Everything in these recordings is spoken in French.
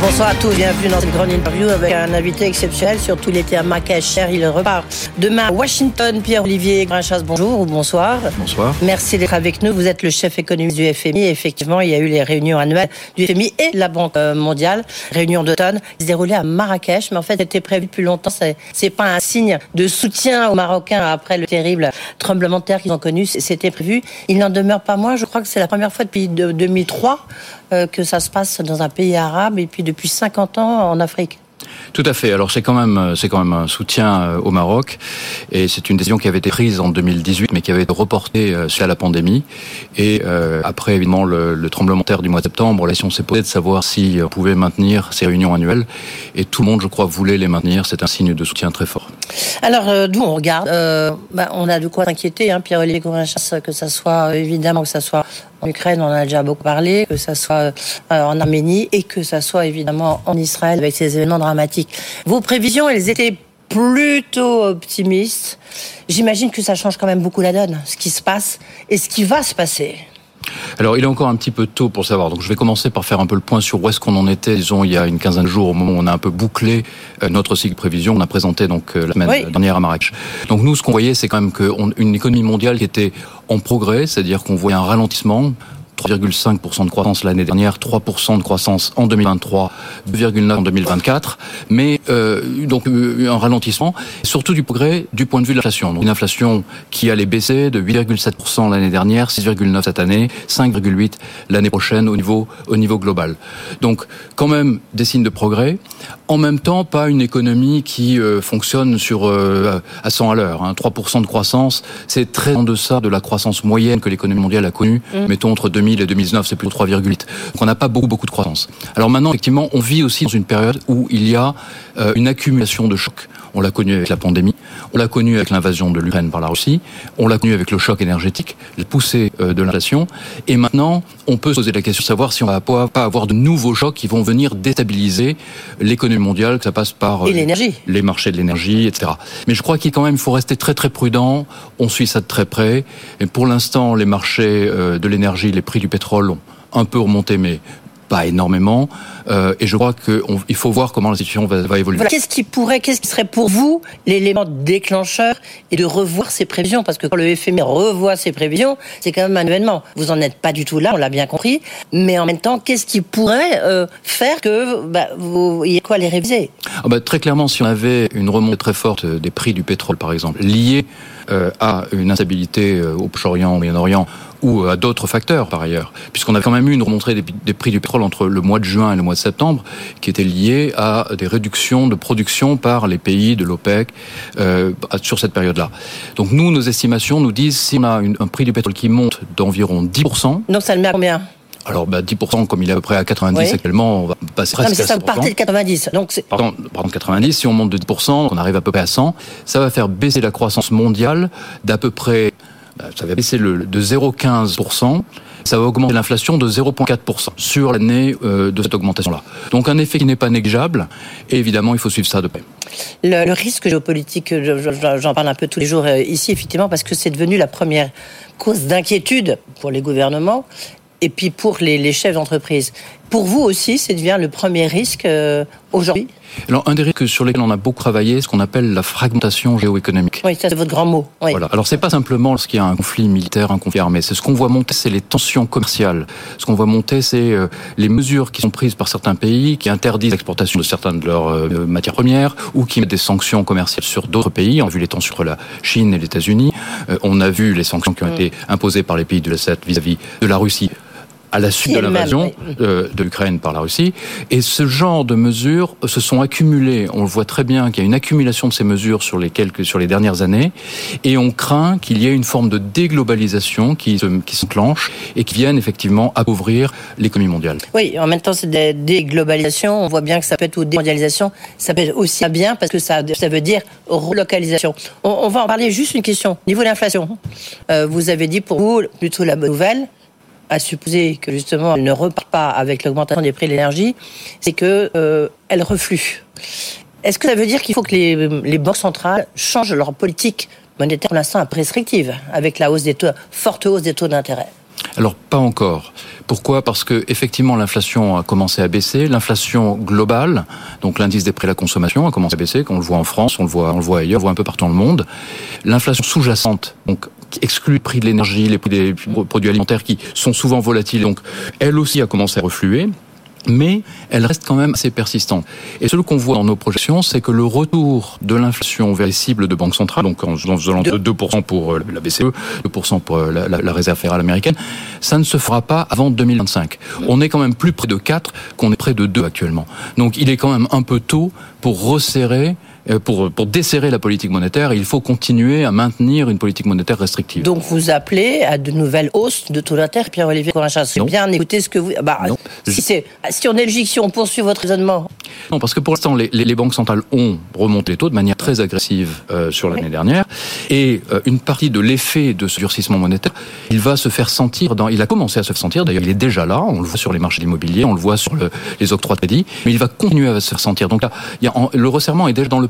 Bonsoir à tous, bienvenue dans cette grande interview avec un invité exceptionnel, surtout était à Marrakech, il repart demain à Washington. Pierre-Olivier Grinchas, bonjour ou bonsoir. Bonsoir. Merci d'être avec nous, vous êtes le chef économique du FMI. effectivement, il y a eu les réunions annuelles du FMI et la Banque euh, mondiale, réunion d'automne, qui se déroulaient à Marrakech, mais en fait c'était prévu depuis longtemps, c'est pas un signe de soutien aux Marocains après le terrible tremblement de terre qu'ils ont connu, c'était prévu. Il n'en demeure pas moins, je crois que c'est la première fois depuis 2003 euh, que ça se passe dans un pays arabe et puis depuis 50 ans en Afrique. Tout à fait. Alors c'est quand même euh, c'est quand même un soutien euh, au Maroc et c'est une décision qui avait été prise en 2018 mais qui avait été reportée suite à la pandémie et après évidemment le, tremblement de terre du mois de septembre, la question s'est posée de savoir si on pouvait maintenir ces réunions annuelles et tout le monde je crois voulait les maintenir. C'est un signe de soutien très fort. Alors d'où on regarde, bah, on a de quoi s'inquiéter. Hein, Pierre-Olivier que ça soit évidemment que ça soit en Ukraine, on en a déjà beaucoup parlé, que ça soit euh, en Arménie et que ça soit évidemment en Israël avec ces événements dramatiques. Vos prévisions, elles étaient plutôt optimistes. J'imagine que ça change quand même beaucoup la donne, ce qui se passe et ce qui va se passer. Alors, il est encore un petit peu tôt pour savoir. Donc, je vais commencer par faire un peu le point sur où est-ce qu'on en était, disons, il y a une quinzaine de jours, au moment où on a un peu bouclé euh, notre cycle prévision. On a présenté donc euh, la semaine dernière à Marrakech. Donc, nous, ce qu'on voyait, c'est quand même qu'une économie mondiale qui était en progrès, c'est-à-dire qu'on voyait un ralentissement 3,5% de croissance l'année dernière, 3% de croissance en 2023, 2,9% en 2024, mais euh, donc euh, un ralentissement, surtout du progrès du point de vue de l'inflation. Donc une inflation qui allait baisser de 8,7% l'année dernière, 6,9% cette année, 5,8% l'année prochaine au niveau, au niveau global. Donc quand même des signes de progrès. En même temps, pas une économie qui euh, fonctionne sur euh, à 100 à l'heure. Hein. 3% de croissance, c'est très en deçà de la croissance moyenne que l'économie mondiale a connue, mmh. mettons entre 2000 2000 et 2019, c'est plutôt 3,8. Donc on n'a pas beaucoup, beaucoup de croissance. Alors maintenant, effectivement, on vit aussi dans une période où il y a euh, une accumulation de chocs. On l'a connu avec la pandémie, on l'a connu avec l'invasion de l'Ukraine par la Russie, on l'a connu avec le choc énergétique, la poussée euh, de l'inflation, et maintenant on peut se poser la question de savoir si on va pas avoir de nouveaux chocs qui vont venir déstabiliser l'économie mondiale, que ça passe par euh, les marchés de l'énergie, etc. Mais je crois qu'il quand même il faut rester très très prudent. On suit ça de très près. Et pour l'instant, les marchés euh, de l'énergie, les prix du pétrole ont un peu remonté, mais pas énormément. Euh, et je crois qu'il faut voir comment la situation va, évoluer. Qu'est-ce qui pourrait, qu'est-ce qui serait pour vous l'élément déclencheur et de revoir ces prévisions? Parce que quand le FMI revoit ses prévisions, c'est quand même un événement. Vous en êtes pas du tout là, on l'a bien compris. Mais en même temps, qu'est-ce qui pourrait euh, faire que bah, vous y quoi les réviser? Ah bah, Très clairement, si on avait une remontée très forte des prix du pétrole, par exemple, liée euh, à une instabilité au Proche-Orient, au Moyen-Orient, ou à d'autres facteurs par ailleurs, puisqu'on a quand même eu une remontée des, prix du pétrole entre le mois de juin et le mois de septembre, qui était liée à des réductions de production par les pays de l'OPEC euh, sur cette période-là. Donc nous, nos estimations nous disent si on a un prix du pétrole qui monte d'environ 10%. Donc ça le met à combien? alors, bah, 10%, comme il est à peu près à 90 actuellement, on va passer presque non, mais ça, vous partez de 90. Donc pardon, pardon, 90, si on monte de 10%, on arrive à peu près à 100, ça va faire baisser la croissance mondiale d'à peu près bah, ça va baisser le, de 0,15%. Ça va augmenter l'inflation de 0,4% sur l'année euh, de cette augmentation-là. Donc un effet qui n'est pas négligeable. Et évidemment, il faut suivre ça de près. Le, risque géopolitique, j'en parle un peu tous les jours euh, ici, effectivement, parce que c'est devenu la première cause d'inquiétude pour les gouvernements et puis pour les, les chefs d'entreprise. Pour vous aussi, c'est devient le premier risque euh, aujourd'hui? Alors, un des risques sur lesquels on a beaucoup travaillé, ce qu'on appelle la fragmentation géoéconomique. Oui, ça c'est votre grand mot. Oui. Voilà. Alors, c'est pas simplement lorsqu'il y a un conflit militaire, un conflit armé. C'est ce qu'on voit monter, c'est les tensions commerciales. Ce qu'on voit monter, c'est euh, les mesures qui sont prises par certains pays qui interdisent l'exportation de certaines de leurs euh, matières premières ou qui mettent des sanctions commerciales sur d'autres pays. On a vu les tensions entre la Chine et les États-Unis. on a vu les sanctions qui ont mm. été imposées par les pays de l'Est vis-à-vis de la Russie à la suite de l'invasion de, l'Ukraine par la Russie. Et ce genre de mesures se sont accumulées. On le voit très bien qu'il y a une accumulation de ces mesures sur les quelques, sur les dernières années, et on craint qu'il y ait une forme de déglobalisation qui se, qui s'enclenche et qui vienne effectivement appauvrir l'économie mondiale. Oui, en même temps, c'est des déglobalisation. On voit bien que ça peut être ou démondialisation, ça peut être aussi bien parce que ça, ça veut dire relocalisation. On, va en parler juste une question. Niveau de l'inflation, euh, vous avez dit pour vous plutôt la bonne nouvelle, à supposer que justement elle ne repart pas avec l'augmentation des prix de l'énergie, c'est que euh, elle reflue. Est-ce que ça veut dire qu'il faut que les, banques centrales changent leur politique monétaire pour l'instant un avec la hausse des taux, forte hausse des taux d'intérêt? Alors pas encore. Pourquoi? Parce que effectivement l'inflation a commencé à baisser. L'inflation globale, donc l'indice des prix à la consommation, a commencé à baisser. Quand on le voit en France, on le voit, on le voit ailleurs, on le voit un peu partout dans le monde. L'inflation sous-jacente, donc exclut le prix de l'énergie, les prix des produits alimentaires qui sont souvent volatiles, donc elle aussi a commencé à refluer mais elle reste quand même assez persistante. Et ce qu'on voit dans nos projections, c'est que le retour de l'inflation vers les cibles de banque centrale, donc en faisant 2% pour euh, la BCE, 2% pour euh, la, la, Réserve fédérale américaine, ça ne se fera pas avant 2025. On est quand même plus près de 4 qu'on est près de 2 actuellement. Donc il est quand même un peu tôt pour resserrer pour, pour desserrer la politique monétaire, il faut continuer à maintenir une politique monétaire restrictive. Donc vous appelez à de nouvelles hausses de taux d'intérêt, Pierre-Olivier Corincha. C'est bien écouter ce que vous... Bah, si, on est logique, si on poursuit votre raisonnement... Non, parce que pour l'instant, les, les, banques centrales ont remonté les taux de manière très agressive euh, sur l'année dernière. Et euh, une partie de l'effet de ce durcissement monétaire, il va se faire sentir dans... Il a commencé à se faire sentir, d'ailleurs il est déjà là, on le voit sur les marchés immobiliers, on le voit sur le, les octrois de crédit, mais il va continuer à se faire sentir. Donc là, il y a, le resserrement est déjà dans le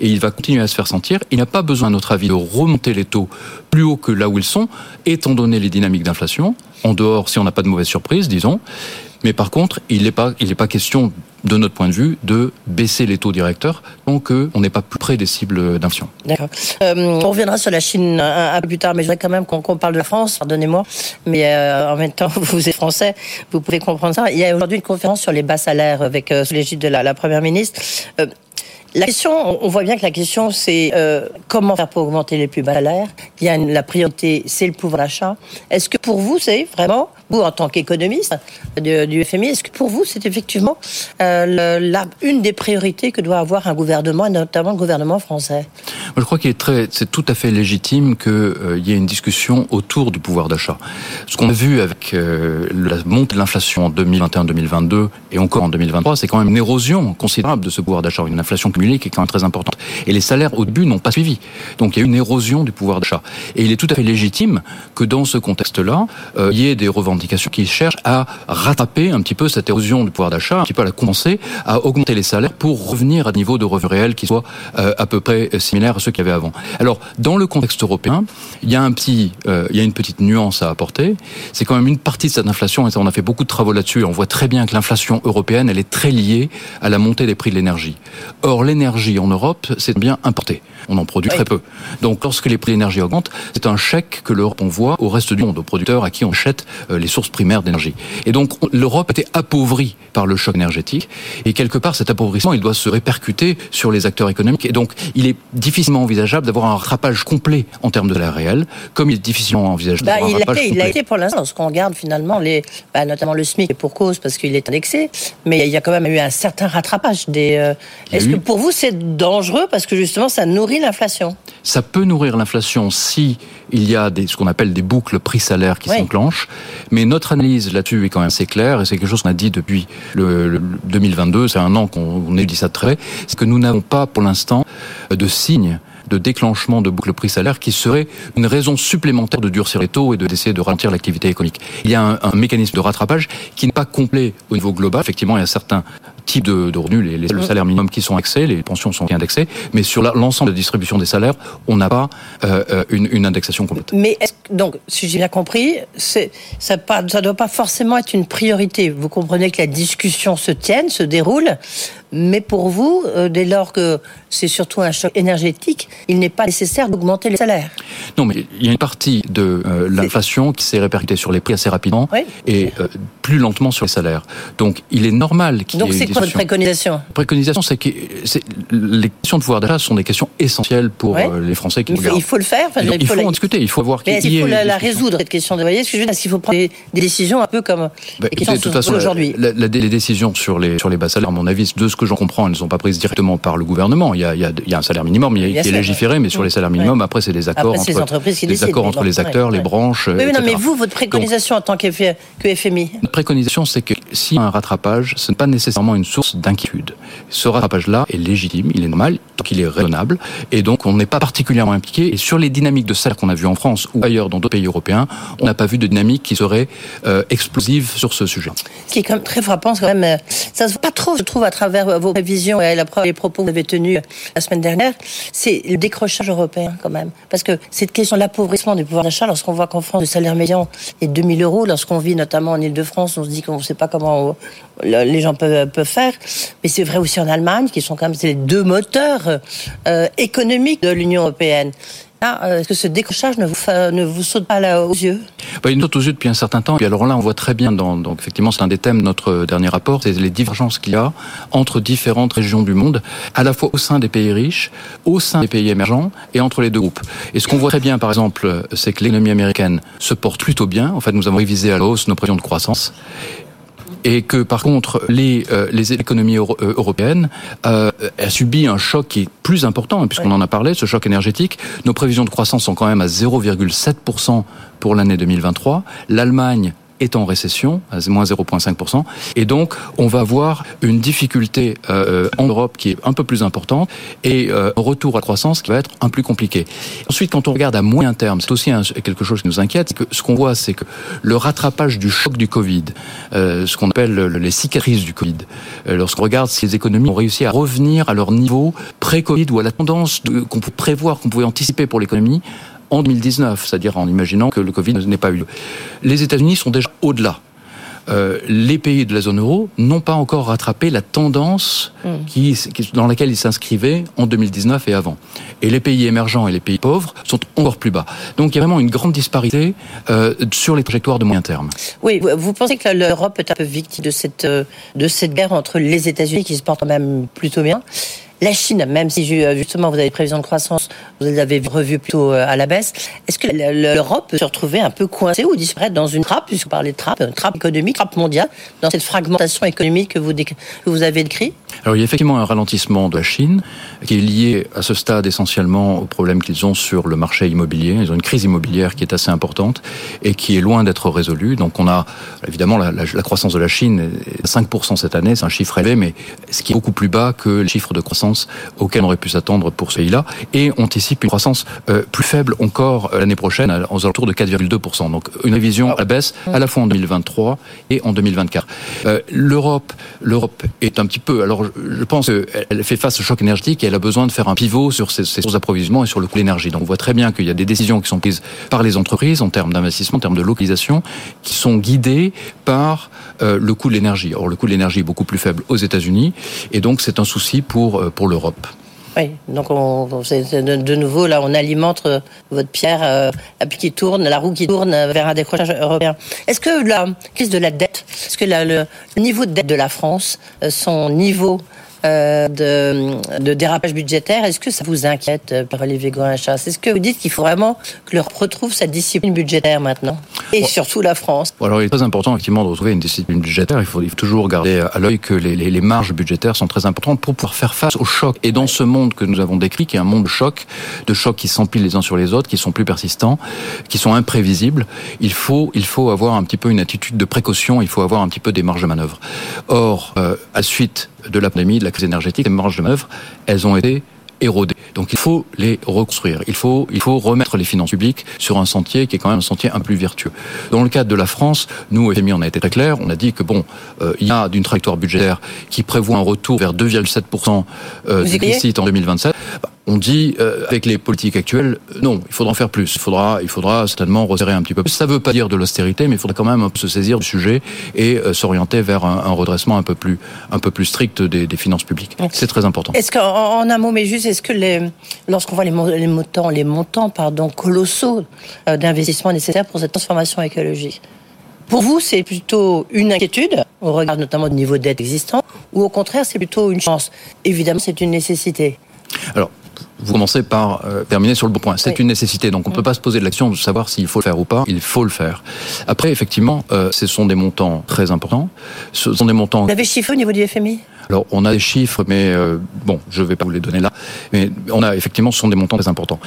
Et il va continuer à se faire sentir. Il n'a pas besoin, à notre avis, de remonter les taux plus haut que là où ils sont, étant donné les dynamiques d'inflation, en dehors, si on n'a pas de mauvaise surprise, disons. Mais par contre, il n'est pas, pas question, de notre point de vue, de baisser les taux directeurs tant qu'on n'est pas plus près des cibles d'inflation. D'accord. Euh, on reviendra sur la Chine un, peu plus tard, mais je voudrais quand même qu'on parle de la France, pardonnez-moi, mais euh, en même temps, vous êtes français, vous pouvez comprendre ça. Il y a aujourd'hui une conférence sur les bas salaires avec euh, sous l'égide de la Première ministre. La question, on voit bien que la question, c'est euh, comment faire pour augmenter les plus bas salaires. Il y a la priorité, c'est le pouvoir d'achat. Est-ce que pour vous, c'est vraiment, vous en tant qu'économiste du FMI, est-ce que pour vous, c'est effectivement euh, une des priorités que doit avoir un gouvernement, et notamment le gouvernement français? Je crois qu'il est très, c'est tout à fait légitime qu'il euh, y ait une discussion autour du pouvoir d'achat. Ce qu'on a vu avec la montée de l'inflation en 2021-2022 et encore en 2023, c'est quand même une érosion considérable de ce pouvoir d'achat, une inflation qui est quand même très importante. Et les salaires au début n'ont pas suivi. Donc il y a une érosion du pouvoir d'achat. Et il est tout à fait légitime que dans ce contexte-là, euh, il y ait des revendications qui cherchent à rattraper un petit peu cette érosion du pouvoir d'achat, un petit peu à la compenser, à augmenter les salaires pour revenir à des niveaux de revenus réels qui soient euh, à peu près similaires à qu'il y avait. Alors, dans le contexte européen, il y a un petit, euh, il y a une petite nuance à apporter. C'est quand même une partie de cette inflation, et on a fait beaucoup de travaux là-dessus, on voit très bien que l'inflation européenne, elle est très liée à la montée des prix de l'énergie. Or, l'énergie en Europe, c'est bien importé. On en produit très peu. Donc, lorsque les prix de l'énergie augmentent, c'est un chèque que l'Europe envoie au reste du monde, aux producteurs à qui on achète euh, les sources primaires d'énergie. Et donc, l'Europe était appauvrie par le choc énergétique. Et quelque part, cet appauvrissement, il doit se répercuter sur les acteurs économiques. Et donc, il est difficilement envisageable d'avoir un rattrapage complet en termes de l'air réel, comme il est difficilement envisageable bah, d'avoir un rattrapage complet. Il a été pour l'instant, lorsqu'on regarde finalement, les, bah, notamment le SMIC, est pour cause parce qu'il est indexé, mais il y a quand même eu un certain rattrapage des. Euh, est-ce que pour vous, c'est dangereux? Parce que justement, ça nourrit l'inflation. Ça peut nourrir l'inflation si il y a des, ce qu'on appelle des boucles prix-salaire qui s'enclenchent. Mais notre analyse là-dessus est quand même assez claire et c'est quelque chose qu'on a dit depuis le, 2022. C'est un an qu'on dit ça très. C'est que nous n'avons pas pour l'instant de signes de déclenchement de boucle prix-salaire qui serait une raison supplémentaire de durcir les taux et de d'essayer de ralentir l'activité économique. Il y a un, un, mécanisme de rattrapage qui n'est pas complet au niveau global. Effectivement, il y a certains types de, de revenus, les, les, le salaire minimum qui sont indexés, les pensions sont indexées, mais sur l'ensemble de la distribution des salaires, on n'a pas euh, euh une, une, indexation complète. Mais donc, si j'ai bien compris, ça ne doit pas forcément être une priorité. Vous comprenez que la discussion se tienne, se déroule, mais pour vous, euh, dès lors que c'est surtout un choc énergétique, il n'est pas nécessaire d'augmenter les salaires. Non, mais il y a une partie de euh, l'inflation qui s'est répercutée sur les prix assez rapidement et euh, plus lentement sur les salaires. Donc, il est normal qu'il y ait Donc, c'est quoi votre préconisation? Préconisation, c'est que les questions de pouvoir d'achat sont des questions essentielles pour les Français qui il faut, Il faut le faire. il, faut, en discuter. Il faut voir. Mais il faut la, résoudre cette question. Vous voyez ce que je veux dire qu'il faut prendre des, décisions un peu comme bah, les questions de toute façon, aujourd'hui? Les décisions sur les sur les bas salaires, à mon avis, de ce que j'en comprends, elles ne sont pas prises directement par le gouvernement. Il y a, il y a, il y a un salaire minimum qui est légiféré, mais sur les salaires minimums, après, c'est des accords entre, les accords entre les acteurs, les branches. Mais, non, mais vous, votre préconisation en tant que FMI Notre préconisation, c'est que si un rattrapage, ce n'est pas nécessairement une source d'inquiétude. Ce rattrapage-là est légitime, il est normal, tant qu'il est raisonnable, et donc on n'est pas particulièrement impliqué. Et sur les dynamiques de salaire qu'on a vues en France ou ailleurs dans d'autres pays européens, on n'a pas vu de dynamique qui serait euh, explosive sur ce sujet. Ce qui est quand même très frappant, c'est quand même, euh, ça se voit pas trop, je trouve, à travers vos prévisions et les propos que vous avez tenus la semaine dernière, c'est le décrochage européen quand même. Parce que cette question de l'appauvrissement du pouvoir d'achat, lorsqu'on voit qu'en France, le salaire médian est 2000 euros, lorsqu'on vit notamment en Ile-de-France, on se dit qu'on ne sait pas comment les gens peuvent, peuvent faire. Mais c'est vrai aussi en Allemagne, qui sont quand même les deux moteurs euh, économiques de l'Union européenne. Euh, est-ce que ce décrochage ne vous, ne vous saute pas aux yeux? Bah, Il saute aux yeux depuis un certain temps. Et alors là, on voit très bien, donc effectivement, c'est un des thèmes de notre dernier rapport, c'est les divergences qu'il y a entre différentes régions du monde, à la fois au sein des pays riches, au sein des pays émergents et entre les deux groupes. Et ce qu'on voit très bien, par exemple, c'est que l'économie américaine se porte plutôt bien. En fait, nous avons révisé à la hausse nos prévisions de croissance et que par contre les, euh, les économies euh, européennes euh, a subi un choc qui est plus important, hein, puisqu'on en a parlé, ce choc énergétique. Nos prévisions de croissance sont quand même à 0,7% pour l'année 2023. L'Allemagne est en récession, à moins 0,5%. Et donc, on va avoir une difficulté euh, en Europe qui est un peu plus importante et euh, un retour à croissance qui va être un peu plus compliqué. Ensuite, quand on regarde à moyen terme, c'est aussi quelque chose qui nous inquiète, que ce qu'on voit, c'est que le rattrapage du choc du Covid, euh, ce qu'on appelle les cicatrices du Covid, lorsqu'on regarde si les économies ont réussi à revenir à leur niveau pré-Covid ou à la tendance qu'on peut prévoir, qu'on pouvait anticiper pour l'économie, en 2019, c'est-à-dire en imaginant que le Covid n'ait pas eu lieu. Les États-Unis sont déjà au-delà. Euh, les pays de la zone euro n'ont pas encore rattrapé la tendance hmm. qui, dans laquelle ils s'inscrivaient en 2019 et avant. Et les pays émergents et les pays pauvres sont encore plus bas. Donc il y a vraiment une grande disparité euh, sur les trajectoires de moyen terme. Oui, vous pensez que l'Europe est un peu victime de cette, euh, de cette guerre entre les États-Unis qui se portent quand même plutôt bien la Chine, même si justement vous avez des prévisions de croissance, vous les avez revues plutôt euh, à la baisse, est-ce que l'Europe peut se retrouver un peu coincée ou disparaître dans une trappe, puisque vous parlez de trappe, une trappe économique, trappe mondiale, dans cette fragmentation économique que vous, que vous avez décrit? Alors il y a effectivement un ralentissement de la Chine qui est lié à ce stade essentiellement au problème qu'ils ont sur le marché immobilier. Ils ont une crise immobilière qui est assez importante et qui est loin d'être résolue. Donc on a évidemment la, la croissance de la Chine, 5% cette année, c'est un chiffre élevé, mais ce qui est beaucoup plus bas que le chiffre de croissance auquel on aurait pu s'attendre pour ce pays-là, et on anticipe une croissance euh, plus faible encore euh, l'année prochaine, aux alentours de 4,2%. Donc une révision à la baisse à la fois en 2023 et en 2024. Euh, L'Europe, l'Europe est un petit peu. Alors je pense qu'elle fait face au choc énergétique et elle a besoin de faire un pivot sur ses, sources d'approvisionnement et sur le coût de l'énergie. Donc on voit très bien qu'il y a des décisions qui sont prises par les entreprises en termes d'investissement, en termes de localisation, qui sont guidées par le coût de l'énergie. Or le coût de l'énergie est beaucoup plus faible aux États-Unis et donc c'est un souci pour pour l'Europe. Oui, donc on, de, nouveau, là, on alimente euh, votre pierre, euh, la qui tourne, la roue qui tourne vers un décrochage européen. Est-ce que la crise de la dette, est-ce que le, niveau de dette de la France, euh, son niveau euh, de, dérapage budgétaire. Est-ce que ça vous inquiète, euh, Olivier Gorin-Chasse Est-ce que vous dites qu'il faut vraiment que l'Europe retrouve sa discipline budgétaire maintenant? Et surtout la France Alors il est très important effectivement de retrouver une discipline budgétaire. Il faut, il faut toujours garder à l'œil que les, les, les, marges budgétaires sont très importantes pour pouvoir faire face au choc. Et dans ce monde que nous avons décrit, qui est un monde de choc, de chocs qui s'empilent les uns sur les autres, qui sont plus persistants, qui sont imprévisibles, il faut, il faut avoir un petit peu une attitude de précaution, il faut avoir un petit peu des marges de manœuvre. Or, euh, à suite de la pandémie, de la crise énergétique, les marges de manœuvre, elles ont été érodées. Donc il faut les reconstruire. Il faut, il faut remettre les finances publiques sur un sentier qui est quand même un sentier un peu plus vertueux. Dans le cadre de la France, nous, FMI, on a été très clair. On a dit que bon, euh, il y a d'une trajectoire budgétaire qui prévoit un retour vers 2,7% euh, déficit en 2027 on dit euh, avec les politiques actuelles, non, il faudra en faire plus. Il faudra, il faudra certainement resserrer un petit peu. Ça ne veut pas dire de l'austérité, mais il faudra quand même se saisir du sujet et euh, s'orienter vers un, redressement un peu plus, un peu plus strict des, finances publiques. C'est très important. Est-ce qu'en un mot, mais juste, est-ce que lorsqu'on voit les, les, montants, les montants, pardon, colossaux euh, d'investissement nécessaires pour cette transformation écologique, pour vous, c'est plutôt une inquiétude, au regard notamment du niveau de dette existant, ou au contraire, c'est plutôt une chance? Évidemment, c'est une nécessité. Alors, vous commencez par euh, terminer sur le bon point. C'est une nécessité, donc on ne peut pas se poser de l'action de savoir s'il faut le faire ou pas. Il faut le faire. Après, effectivement, euh, ce sont des montants très importants. Ce sont des montants. Vous avez chiffré au niveau du FMI alors, on a des chiffres, mais euh, bon, je ne vais pas vous les donner là. Mais on a effectivement, ce sont des montants très importants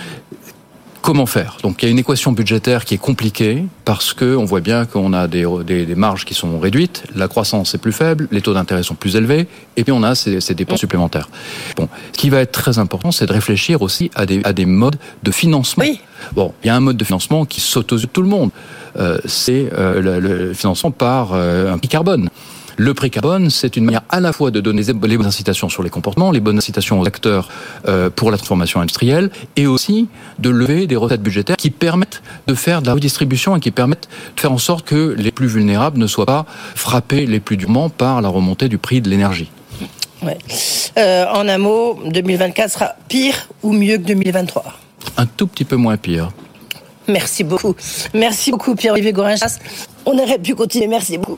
Comment faire Donc il y a une équation budgétaire qui est compliquée parce que on voit bien qu'on a des, des, des, marges qui sont réduites, la croissance est plus faible, les taux d'intérêt sont plus élevés, et puis on a ces, ces dépenses supplémentaires. Bon, ce qui va être très important, c'est de réfléchir aussi à des, à des modes de financement. Oui. Bon, il y a un mode de financement qui saute aux yeux de tout le monde. Euh, c'est euh, le, le, financement par euh, un prix carbone. Le prix carbone, c'est une manière à la fois de donner les bonnes incitations sur les comportements, les bonnes incitations aux acteurs euh, pour la transformation industrielle, et aussi de lever des recettes budgétaires qui permettent de faire de la redistribution et qui permettent de faire en sorte que les plus vulnérables ne soient pas frappés les plus durement par la remontée du prix de l'énergie. Ouais. Euh, en un mot, 2024 sera pire ou mieux que 2023 Un tout petit peu moins pire. Merci beaucoup. Merci beaucoup, Pierre-Olivier Gorinchas. On aurait pu continuer. Merci beaucoup.